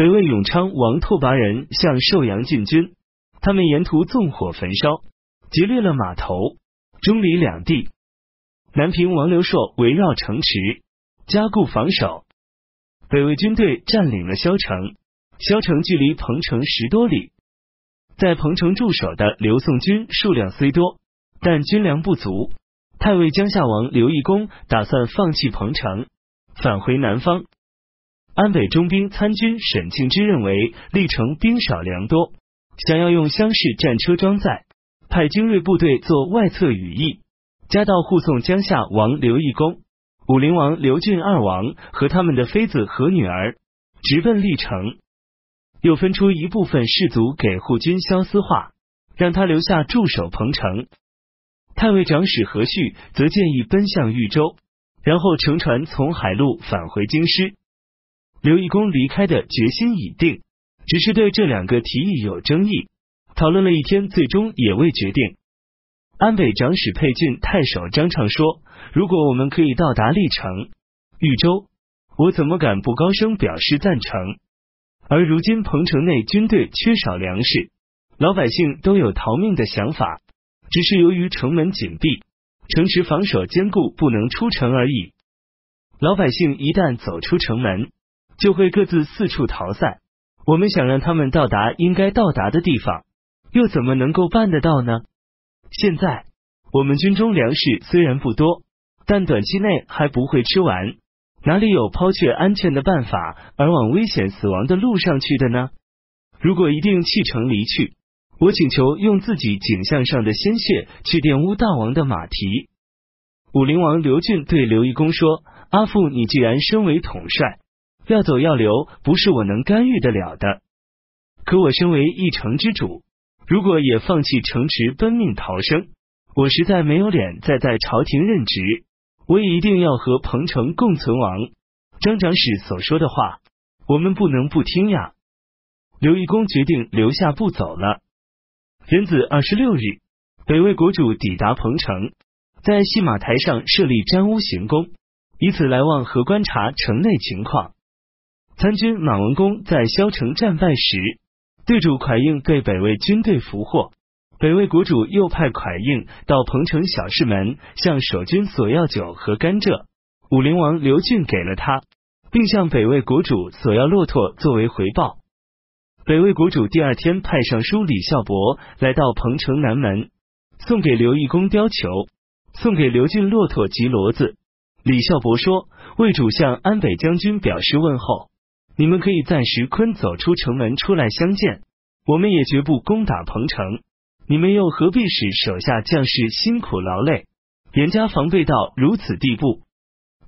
北魏永昌王拓跋人向寿阳进军，他们沿途纵火焚烧，劫掠了码头、中里两地。南平王刘硕围绕城池，加固防守。北魏军队占领了萧城，萧城距离彭城十多里。在彭城驻守的刘宋军数量虽多，但军粮不足。太尉江夏王刘义恭打算放弃彭城，返回南方。安北中兵参军沈庆之认为历城兵少粮多，想要用厢式战车装载，派精锐部队做外侧羽翼。加道护送江夏王刘义恭、武陵王刘俊二王和他们的妃子和女儿直奔历城，又分出一部分士卒给护军萧思化，让他留下驻守彭城。太尉长史何旭则建议奔向豫州，然后乘船从海路返回京师。刘义恭离开的决心已定，只是对这两个提议有争议，讨论了一天，最终也未决定。安北长史沛郡太守张畅说：“如果我们可以到达历城、豫州，我怎么敢不高声表示赞成？而如今彭城内军队缺少粮食，老百姓都有逃命的想法，只是由于城门紧闭，城池防守坚固，不能出城而已。老百姓一旦走出城门，就会各自四处逃散。我们想让他们到达应该到达的地方，又怎么能够办得到呢？”现在我们军中粮食虽然不多，但短期内还不会吃完，哪里有抛却安全的办法而往危险死亡的路上去的呢？如果一定弃城离去，我请求用自己颈项上的鲜血去玷污大王的马蹄。武陵王刘俊对刘义公说：“阿父，你既然身为统帅，要走要留，不是我能干预得了的。可我身为一城之主。”如果也放弃城池奔命逃生，我实在没有脸再在朝廷任职。我也一定要和彭城共存亡。张长史所说的话，我们不能不听呀。刘义公决定留下不走了。元子二十六日，北魏国主抵达彭城，在戏马台上设立占屋行宫，以此来望和观察城内情况。参军马文公在萧城战败时。对主蒯应被北魏军队俘获，北魏国主又派蒯应到彭城小市门向守军索要酒和甘蔗，武陵王刘俊给了他，并向北魏国主索要骆驼作为回报。北魏国主第二天派尚书李孝伯来到彭城南门，送给刘义公貂裘，送给刘俊骆驼及骡子。李孝伯说：“魏主向安北将军表示问候。”你们可以暂时坤走出城门出来相见，我们也绝不攻打彭城。你们又何必使手下将士辛苦劳累，严加防备到如此地步？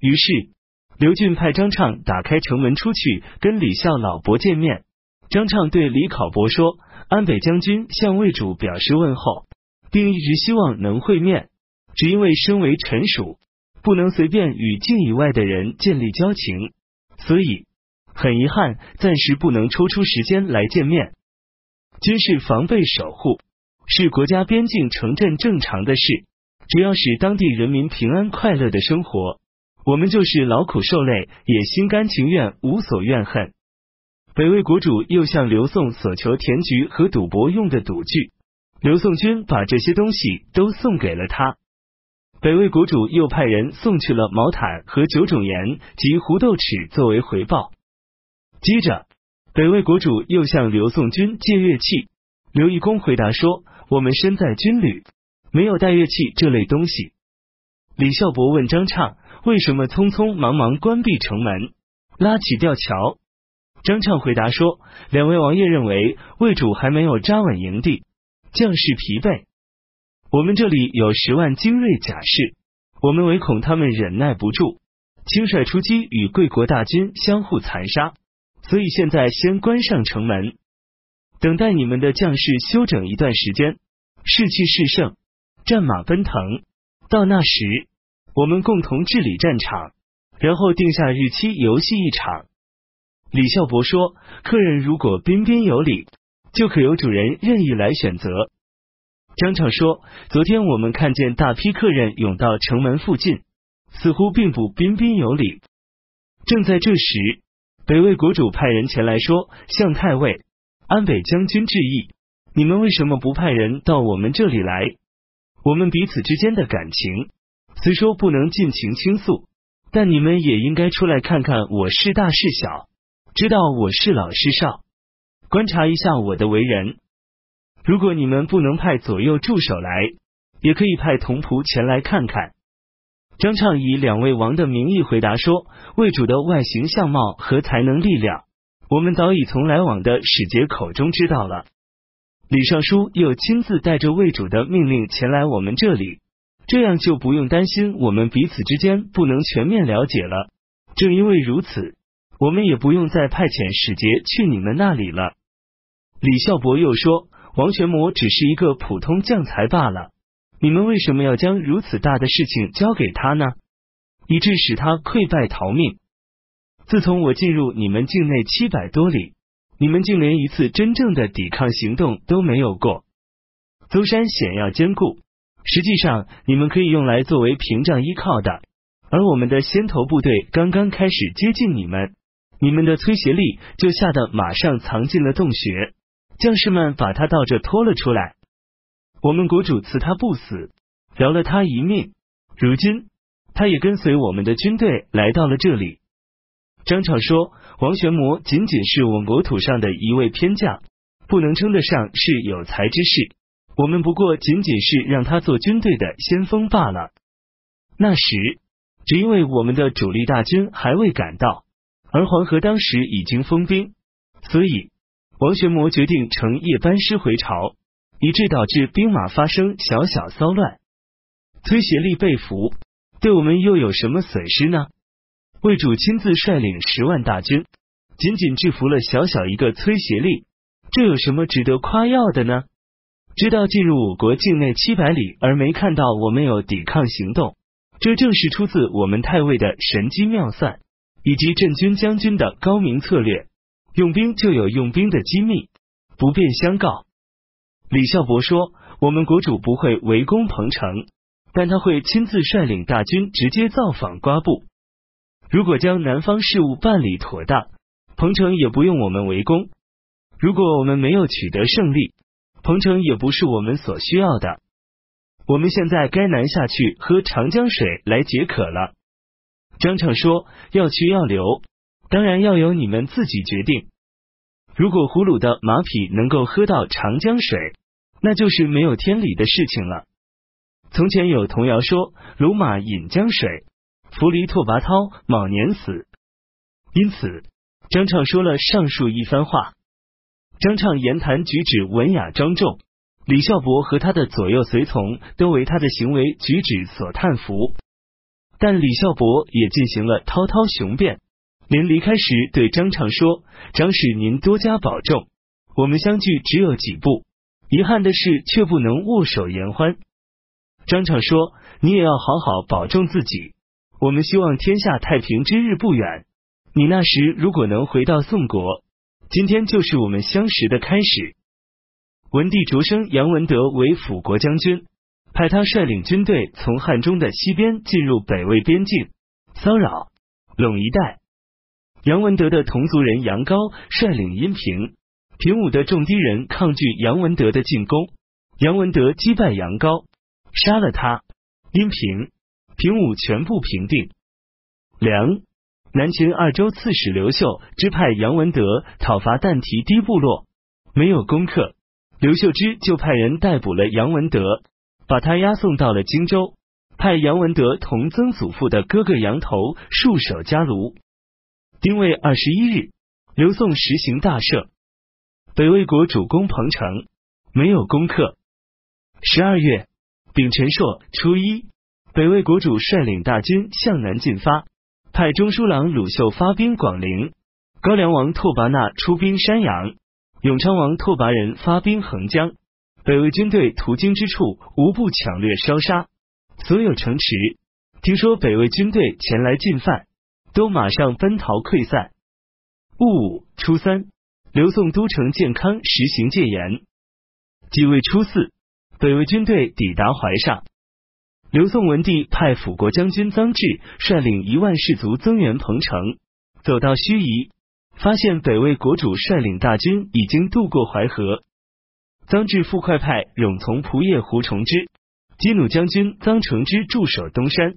于是刘俊派张畅打开城门出去跟李孝老伯见面。张畅对李考伯说：“安北将军向魏主表示问候，并一直希望能会面，只因为身为臣属，不能随便与境以外的人建立交情，所以。”很遗憾，暂时不能抽出时间来见面。军事防备守护是国家边境城镇正常的事，只要使当地人民平安快乐的生活，我们就是劳苦受累也心甘情愿，无所怨恨。北魏国主又向刘宋所求田局和赌博用的赌具，刘宋军把这些东西都送给了他。北魏国主又派人送去了毛毯和九种盐及胡豆豉作为回报。接着，北魏国主又向刘宋军借乐器。刘义恭回答说：“我们身在军旅，没有带乐器这类东西。”李孝伯问张畅：“为什么匆匆忙忙关闭城门，拉起吊桥？”张畅回答说：“两位王爷认为魏主还没有扎稳营地，将士疲惫。我们这里有十万精锐甲士，我们唯恐他们忍耐不住，轻率出击，与贵国大军相互残杀。”所以现在先关上城门，等待你们的将士休整一段时间，士气势盛，战马奔腾。到那时，我们共同治理战场，然后定下日期游戏一场。李孝伯说：“客人如果彬彬有礼，就可由主人任意来选择。”张畅说：“昨天我们看见大批客人涌到城门附近，似乎并不彬彬有礼。正在这时。”北魏国主派人前来说，向太尉、安北将军致意。你们为什么不派人到我们这里来？我们彼此之间的感情，虽说不能尽情倾诉，但你们也应该出来看看我是大是小，知道我是老是少，观察一下我的为人。如果你们不能派左右助手来，也可以派童仆前来看看。张畅以两位王的名义回答说：“魏主的外形相貌和才能力量，我们早已从来往的使节口中知道了。李尚书又亲自带着魏主的命令前来我们这里，这样就不用担心我们彼此之间不能全面了解了。正因为如此，我们也不用再派遣使节去你们那里了。”李孝伯又说：“王玄谟只是一个普通将才罢了。”你们为什么要将如此大的事情交给他呢？以致使他溃败逃命。自从我进入你们境内七百多里，你们竟连一次真正的抵抗行动都没有过。邹山险要坚固，实际上你们可以用来作为屏障依靠的。而我们的先头部队刚刚开始接近你们，你们的崔协力就吓得马上藏进了洞穴，将士们把他倒着拖了出来。我们国主赐他不死，饶了他一命。如今他也跟随我们的军队来到了这里。张畅说：“王玄谟仅仅是我们国土上的一位偏将，不能称得上是有才之士。我们不过仅仅是让他做军队的先锋罢了。那时，只因为我们的主力大军还未赶到，而黄河当时已经封兵，所以王玄谟决定乘夜班师回朝。”以致导致兵马发生小小骚乱，崔协力被俘，对我们又有什么损失呢？魏主亲自率领十万大军，仅仅制服了小小一个崔协力，这有什么值得夸耀的呢？知道进入我国境内七百里，而没看到我们有抵抗行动，这正是出自我们太尉的神机妙算，以及镇军将军的高明策略。用兵就有用兵的机密，不便相告。李孝伯说：“我们国主不会围攻彭城，但他会亲自率领大军直接造访瓜埠。如果将南方事务办理妥当，彭城也不用我们围攻。如果我们没有取得胜利，彭城也不是我们所需要的。我们现在该南下去喝长江水来解渴了。”张畅说：“要去要留，当然要由你们自己决定。如果胡虏的马匹能够喝到长江水，”那就是没有天理的事情了。从前有童谣说：“鲁马饮江水，扶犁拓跋焘卯年死。”因此，张畅说了上述一番话。张畅言谈举止文雅庄重，李孝伯和他的左右随从都为他的行为举止所叹服。但李孝伯也进行了滔滔雄辩，临离开时对张畅说：“张使您多加保重，我们相距只有几步。”遗憾的是，却不能握手言欢。张畅说：“你也要好好保重自己。我们希望天下太平之日不远。你那时如果能回到宋国，今天就是我们相识的开始。”文帝擢升杨文德为辅国将军，派他率领军队从汉中的西边进入北魏边境，骚扰陇一带。杨文德的同族人杨高率领阴平。平武的众低人抗拒杨文德的进攻，杨文德击败杨高，杀了他。阴平、平武全部平定。梁南秦二州刺史刘秀之派杨文德讨伐但提低部落，没有攻克，刘秀之就派人逮捕了杨文德，把他押送到了荆州，派杨文德同曾祖父的哥哥杨头戍守家庐。丁未二十一日，刘宋实行大赦。北魏国主攻彭城，没有攻克。十二月丙辰朔初一，北魏国主率领大军向南进发，派中书郎鲁秀发兵广陵，高梁王拓跋那出兵山阳，永昌王拓跋仁发兵横江。北魏军队途经之处，无不抢掠烧杀。所有城池听说北魏军队前来进犯，都马上奔逃溃散。戊午初三。刘宋都城建康实行戒严。即位初四，北魏军队抵达怀上。刘宋文帝派辅国将军臧质率领一万士卒增援彭城，走到盱眙，发现北魏国主率领大军已经渡过淮河。臧质副快派冗从仆射胡崇之、击弩将军臧承之驻守东山，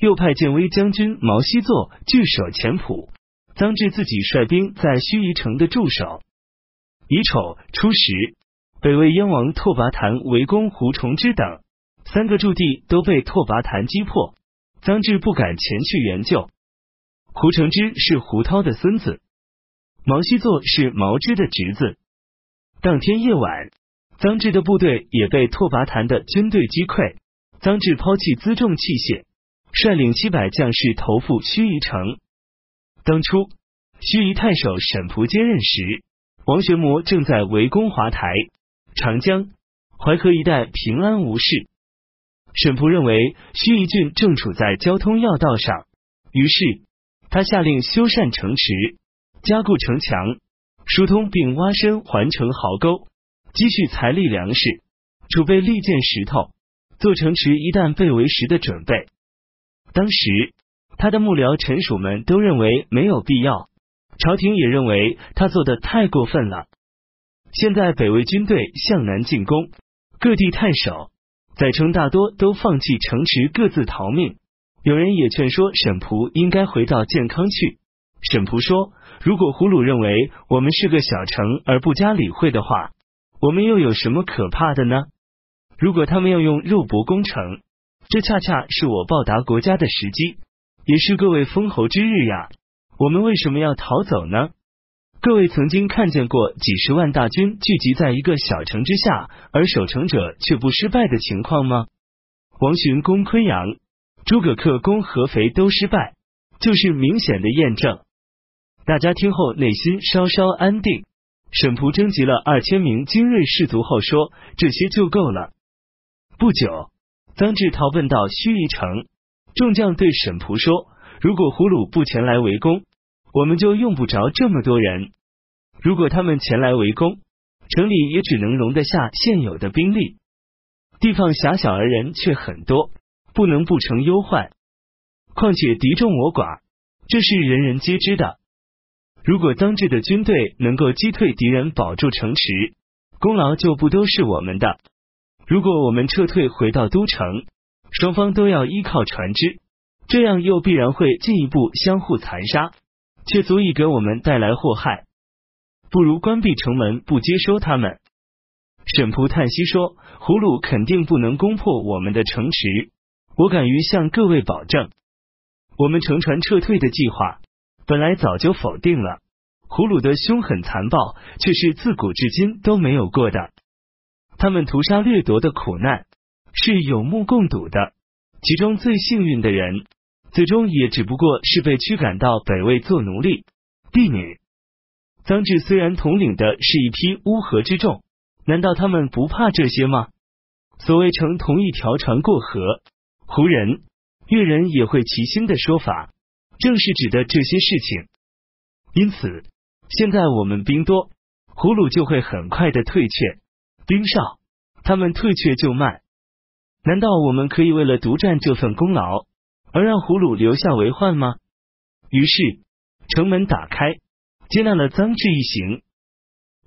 又派建威将军毛希作据守前埔。臧质自己率兵在盱眙城的驻守。乙丑初时，北魏燕王拓跋檀围攻胡崇之等三个驻地，都被拓跋檀击破。臧质不敢前去援救。胡承之是胡涛的孙子，毛希作是毛之的侄子。当天夜晚。臧质的部队也被拓跋檀的军队击溃，臧质抛弃辎重器械，率领七百将士投赴盱眙城。当初盱眙太守沈仆接任时，王玄谟正在围攻华台、长江、淮河一带平安无事。沈仆认为盱眙郡正处在交通要道上，于是他下令修缮城池，加固城墙，疏通并挖深环城壕沟。积蓄财力粮食，储备利剑石头，做城池一旦被围时的准备。当时他的幕僚臣属们都认为没有必要，朝廷也认为他做的太过分了。现在北魏军队向南进攻，各地太守载称大多都放弃城池，各自逃命。有人也劝说沈仆应该回到建康去。沈仆说：“如果胡虏认为我们是个小城而不加理会的话。”我们又有什么可怕的呢？如果他们要用肉搏攻城，这恰恰是我报答国家的时机，也是各位封侯之日呀。我们为什么要逃走呢？各位曾经看见过几十万大军聚集在一个小城之下，而守城者却不失败的情况吗？王寻攻昆阳，诸葛恪攻合肥都失败，就是明显的验证。大家听后内心稍稍安定。沈仆征集了二千名精锐士卒后说：“这些就够了。”不久，臧志逃奔到盱眙城，众将对沈仆说：“如果胡虏不前来围攻，我们就用不着这么多人；如果他们前来围攻，城里也只能容得下现有的兵力。地方狭小而人却很多，不能不成忧患。况且敌众我寡，这是人人皆知的。”如果当质的军队能够击退敌人，保住城池，功劳就不都是我们的。如果我们撤退回到都城，双方都要依靠船只，这样又必然会进一步相互残杀，却足以给我们带来祸害。不如关闭城门，不接收他们。沈仆叹息说：“胡虏肯定不能攻破我们的城池，我敢于向各位保证，我们乘船撤退的计划。”本来早就否定了，胡虏的凶狠残暴却是自古至今都没有过的。他们屠杀掠夺的苦难是有目共睹的，其中最幸运的人，最终也只不过是被驱赶到北魏做奴隶、婢女。臧质虽然统领的是一批乌合之众，难道他们不怕这些吗？所谓乘同一条船过河，胡人、越人也会齐心的说法。正是指的这些事情，因此现在我们兵多，胡虏就会很快的退却；兵少，他们退却就慢。难道我们可以为了独占这份功劳，而让胡虏留下为患吗？于是城门打开，接纳了臧志一行。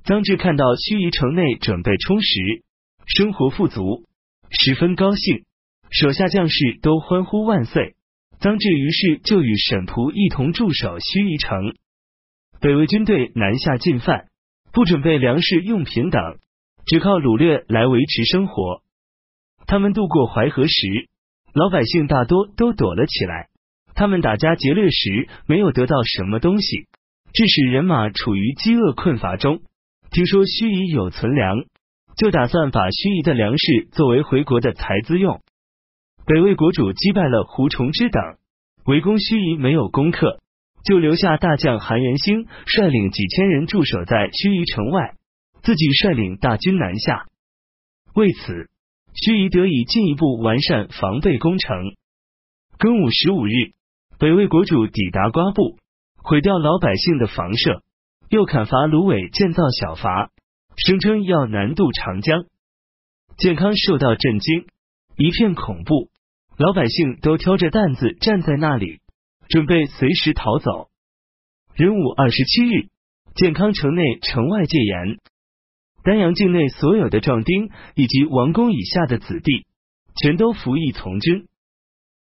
臧志看到盱眙城内准备充实，生活富足，十分高兴，手下将士都欢呼万岁。臧志于是就与沈仆一同驻守盱眙城。北魏军队南下进犯，不准备粮食用品等，只靠掳掠来维持生活。他们渡过淮河时，老百姓大多都躲了起来。他们打家劫掠时没有得到什么东西，致使人马处于饥饿困乏中。听说盱眙有存粮，就打算把盱眙的粮食作为回国的财资用。北魏国主击败了胡崇之等，围攻盱眙没有攻克，就留下大将韩元兴率领几千人驻守在盱眙城外，自己率领大军南下。为此，须以得以进一步完善防备工程。庚午十五日，北魏国主抵达瓜埠，毁掉老百姓的房舍，又砍伐芦苇建造小筏，声称要南渡长江。健康受到震惊，一片恐怖。老百姓都挑着担子站在那里，准备随时逃走。壬午二十七日，健康城内城外戒严，丹阳境内所有的壮丁以及王公以下的子弟，全都服役从军。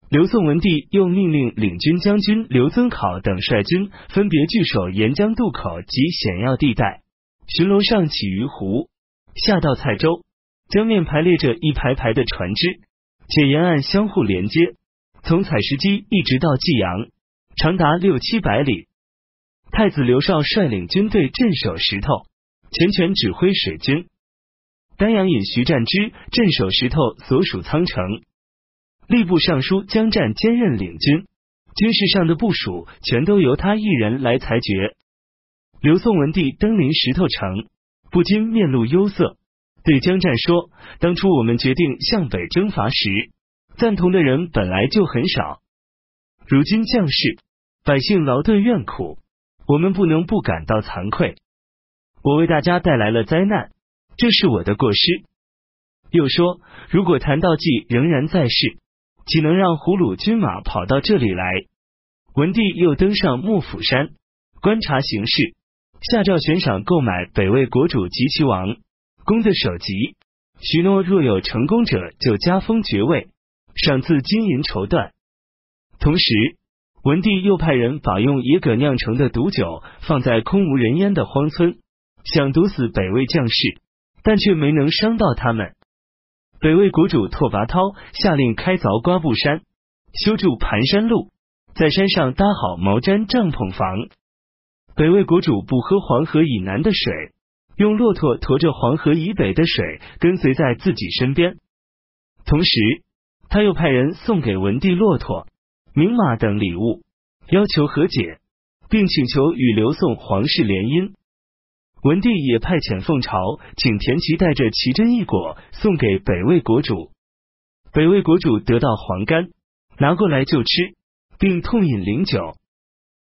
刘宋文帝又命令领军将军刘遵考等率军分别据守沿江渡口及险要地带，巡逻上起于湖，下到蔡州，江面排列着一排排的船只，且沿岸相互连接，从采石矶一直到济阳，长达六七百里。太子刘绍率领军队镇守石头，全权指挥水军。丹阳尹徐占之镇守石头所属仓城。吏部尚书江战兼任领军，军事上的部署全都由他一人来裁决。刘宋文帝登临石头城，不禁面露忧色，对江战说：“当初我们决定向北征伐时，赞同的人本来就很少。如今将士百姓劳顿怨苦，我们不能不感到惭愧。我为大家带来了灾难，这是我的过失。”又说：“如果谭道济仍然在世。”岂能让胡虏军马跑到这里来？文帝又登上幕府山观察形势，下诏悬赏购买北魏国主及其王公的首级，许诺若有成功者就加封爵位，赏赐金银绸缎。同时，文帝又派人把用野葛酿成的毒酒放在空无人烟的荒村，想毒死北魏将士，但却没能伤到他们。北魏国主拓跋焘下令开凿瓜布山，修筑盘山路，在山上搭好毛毡帐篷房。北魏国主不喝黄河以南的水，用骆驼驮着黄河以北的水跟随在自己身边。同时，他又派人送给文帝骆驼、名马等礼物，要求和解，并请求与刘宋皇室联姻。文帝也派遣凤朝，请田齐带着奇珍异果送给北魏国主。北魏国主得到黄干，拿过来就吃，并痛饮灵酒。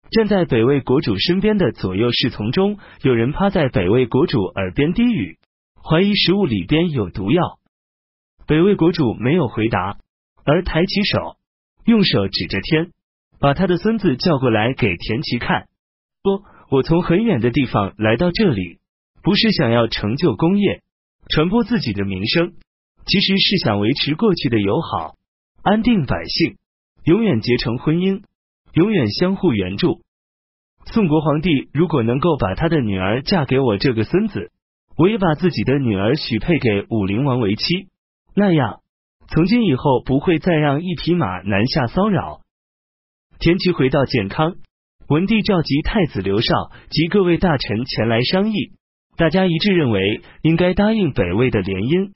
站在北魏国主身边的左右侍从中，有人趴在北魏国主耳边低语，怀疑食物里边有毒药。北魏国主没有回答，而抬起手，用手指着天，把他的孙子叫过来给田齐看，说。我从很远的地方来到这里，不是想要成就功业、传播自己的名声，其实是想维持过去的友好、安定百姓，永远结成婚姻，永远相互援助。宋国皇帝如果能够把他的女儿嫁给我这个孙子，我也把自己的女儿许配给武陵王为妻，那样从今以后不会再让一匹马南下骚扰。田齐回到健康。文帝召集太子刘绍及各位大臣前来商议，大家一致认为应该答应北魏的联姻。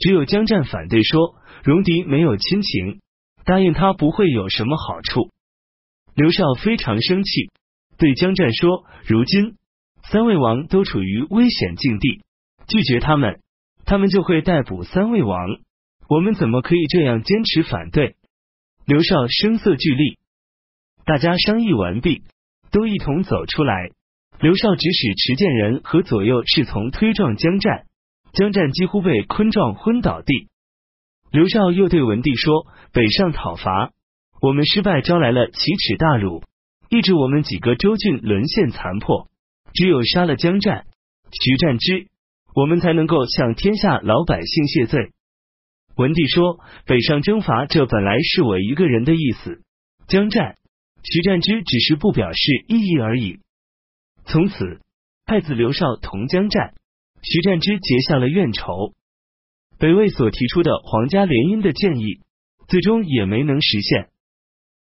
只有江战反对说，戎狄没有亲情，答应他不会有什么好处。刘绍非常生气，对江战说：“如今三位王都处于危险境地，拒绝他们，他们就会逮捕三位王。我们怎么可以这样坚持反对？”刘绍声色俱厉。大家商议完毕。都一同走出来。刘绍指使持剑人和左右侍从推撞江战，江战几乎被昆撞昏倒地。刘绍又对文帝说：“北上讨伐，我们失败，招来了奇耻大辱，抑制我们几个州郡沦陷残破。只有杀了江战、徐战之，我们才能够向天下老百姓谢罪。”文帝说：“北上征伐，这本来是我一个人的意思。江战。”徐占之只是不表示异议而已。从此，太子刘绍同江战、徐占之结下了怨仇。北魏所提出的皇家联姻的建议，最终也没能实现。